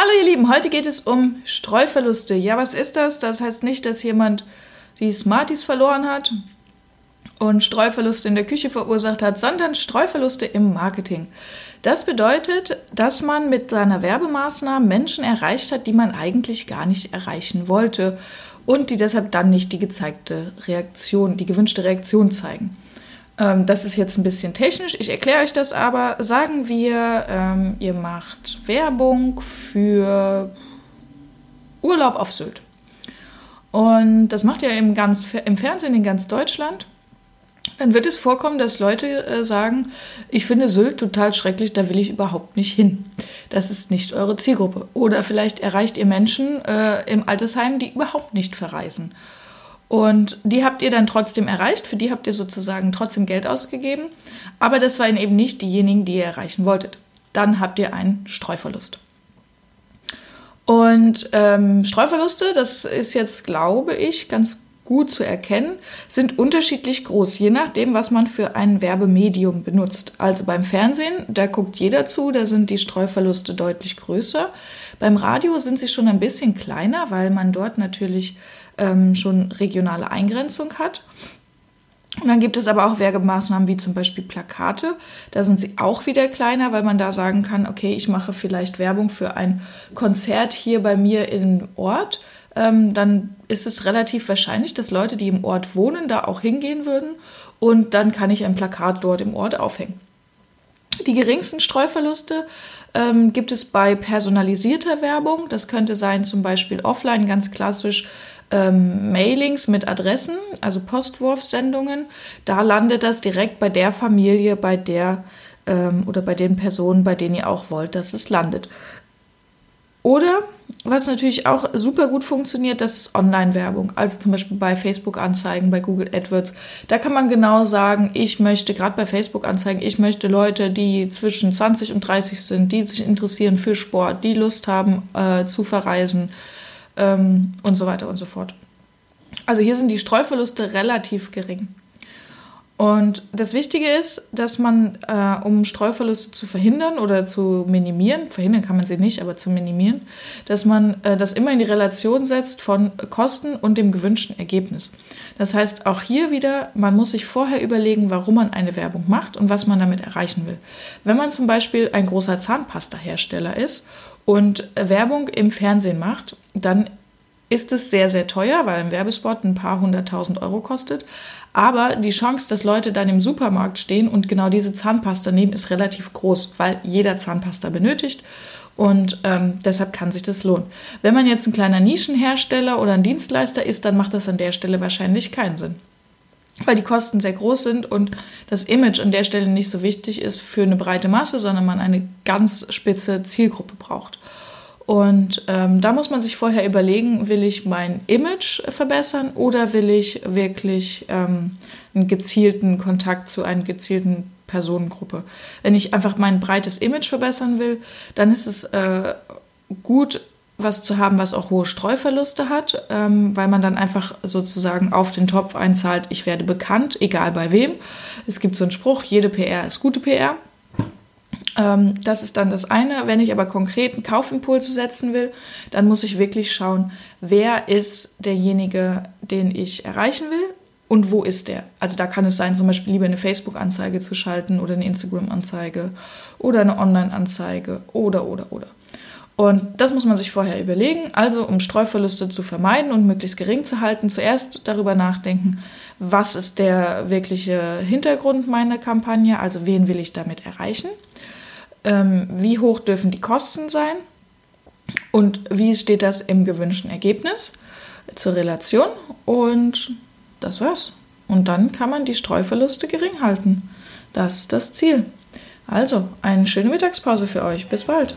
Hallo ihr Lieben, heute geht es um Streuverluste. Ja, was ist das? Das heißt nicht, dass jemand die Smarties verloren hat und Streuverluste in der Küche verursacht hat, sondern Streuverluste im Marketing. Das bedeutet, dass man mit seiner Werbemaßnahme Menschen erreicht hat, die man eigentlich gar nicht erreichen wollte und die deshalb dann nicht die gezeigte Reaktion, die gewünschte Reaktion zeigen. Ähm, das ist jetzt ein bisschen technisch, ich erkläre euch das aber. Sagen wir, ähm, ihr macht Werbung für Urlaub auf Sylt. Und das macht ihr im, ganz, im Fernsehen in ganz Deutschland. Dann wird es vorkommen, dass Leute äh, sagen, ich finde Sylt total schrecklich, da will ich überhaupt nicht hin. Das ist nicht eure Zielgruppe. Oder vielleicht erreicht ihr Menschen äh, im Altersheim, die überhaupt nicht verreisen. Und die habt ihr dann trotzdem erreicht, für die habt ihr sozusagen trotzdem Geld ausgegeben, aber das waren eben nicht diejenigen, die ihr erreichen wolltet. Dann habt ihr einen Streuverlust. Und ähm, Streuverluste, das ist jetzt, glaube ich, ganz gut zu erkennen, sind unterschiedlich groß, je nachdem, was man für ein Werbemedium benutzt. Also beim Fernsehen, da guckt jeder zu, da sind die Streuverluste deutlich größer. Beim Radio sind sie schon ein bisschen kleiner, weil man dort natürlich ähm, schon regionale Eingrenzung hat. Und dann gibt es aber auch Werbemaßnahmen wie zum Beispiel Plakate. Da sind sie auch wieder kleiner, weil man da sagen kann, okay, ich mache vielleicht Werbung für ein Konzert hier bei mir im Ort. Ähm, dann ist es relativ wahrscheinlich, dass Leute, die im Ort wohnen, da auch hingehen würden. Und dann kann ich ein Plakat dort im Ort aufhängen. Die geringsten Streuverluste ähm, gibt es bei personalisierter Werbung. Das könnte sein zum Beispiel offline ganz klassisch ähm, Mailings mit Adressen, also Postwurfsendungen. Da landet das direkt bei der Familie, bei der ähm, oder bei den Personen, bei denen ihr auch wollt, dass es landet. Oder was natürlich auch super gut funktioniert, das ist Online-Werbung. Also zum Beispiel bei Facebook-Anzeigen, bei Google AdWords. Da kann man genau sagen, ich möchte, gerade bei Facebook-Anzeigen, ich möchte Leute, die zwischen 20 und 30 sind, die sich interessieren für Sport, die Lust haben äh, zu verreisen, ähm, und so weiter und so fort. Also hier sind die Streuverluste relativ gering. Und das Wichtige ist, dass man, äh, um Streuverluste zu verhindern oder zu minimieren, verhindern kann man sie nicht, aber zu minimieren, dass man äh, das immer in die Relation setzt von Kosten und dem gewünschten Ergebnis. Das heißt, auch hier wieder, man muss sich vorher überlegen, warum man eine Werbung macht und was man damit erreichen will. Wenn man zum Beispiel ein großer Zahnpasta-Hersteller ist und Werbung im Fernsehen macht, dann ist es sehr, sehr teuer, weil ein Werbespot ein paar hunderttausend Euro kostet. Aber die Chance, dass Leute dann im Supermarkt stehen und genau diese Zahnpasta nehmen, ist relativ groß, weil jeder Zahnpasta benötigt. Und ähm, deshalb kann sich das lohnen. Wenn man jetzt ein kleiner Nischenhersteller oder ein Dienstleister ist, dann macht das an der Stelle wahrscheinlich keinen Sinn. Weil die Kosten sehr groß sind und das Image an der Stelle nicht so wichtig ist für eine breite Masse, sondern man eine ganz spitze Zielgruppe braucht. Und ähm, da muss man sich vorher überlegen, will ich mein Image verbessern oder will ich wirklich ähm, einen gezielten Kontakt zu einer gezielten Personengruppe. Wenn ich einfach mein breites Image verbessern will, dann ist es äh, gut, was zu haben, was auch hohe Streuverluste hat, ähm, weil man dann einfach sozusagen auf den Topf einzahlt, ich werde bekannt, egal bei wem. Es gibt so einen Spruch, jede PR ist gute PR. Ähm, das ist dann das eine. Wenn ich aber konkreten Kaufimpulse setzen will, dann muss ich wirklich schauen, wer ist derjenige, den ich erreichen will und wo ist der. Also da kann es sein, zum Beispiel lieber eine Facebook-Anzeige zu schalten oder eine Instagram-Anzeige oder eine Online-Anzeige oder, oder, oder. Und das muss man sich vorher überlegen. Also, um Streuverluste zu vermeiden und möglichst gering zu halten, zuerst darüber nachdenken, was ist der wirkliche Hintergrund meiner Kampagne, also wen will ich damit erreichen ähm, wie hoch dürfen die Kosten sein und wie steht das im gewünschten Ergebnis zur Relation und das war's. Und dann kann man die Streuverluste gering halten. Das ist das Ziel. Also, eine schöne Mittagspause für euch. Bis bald.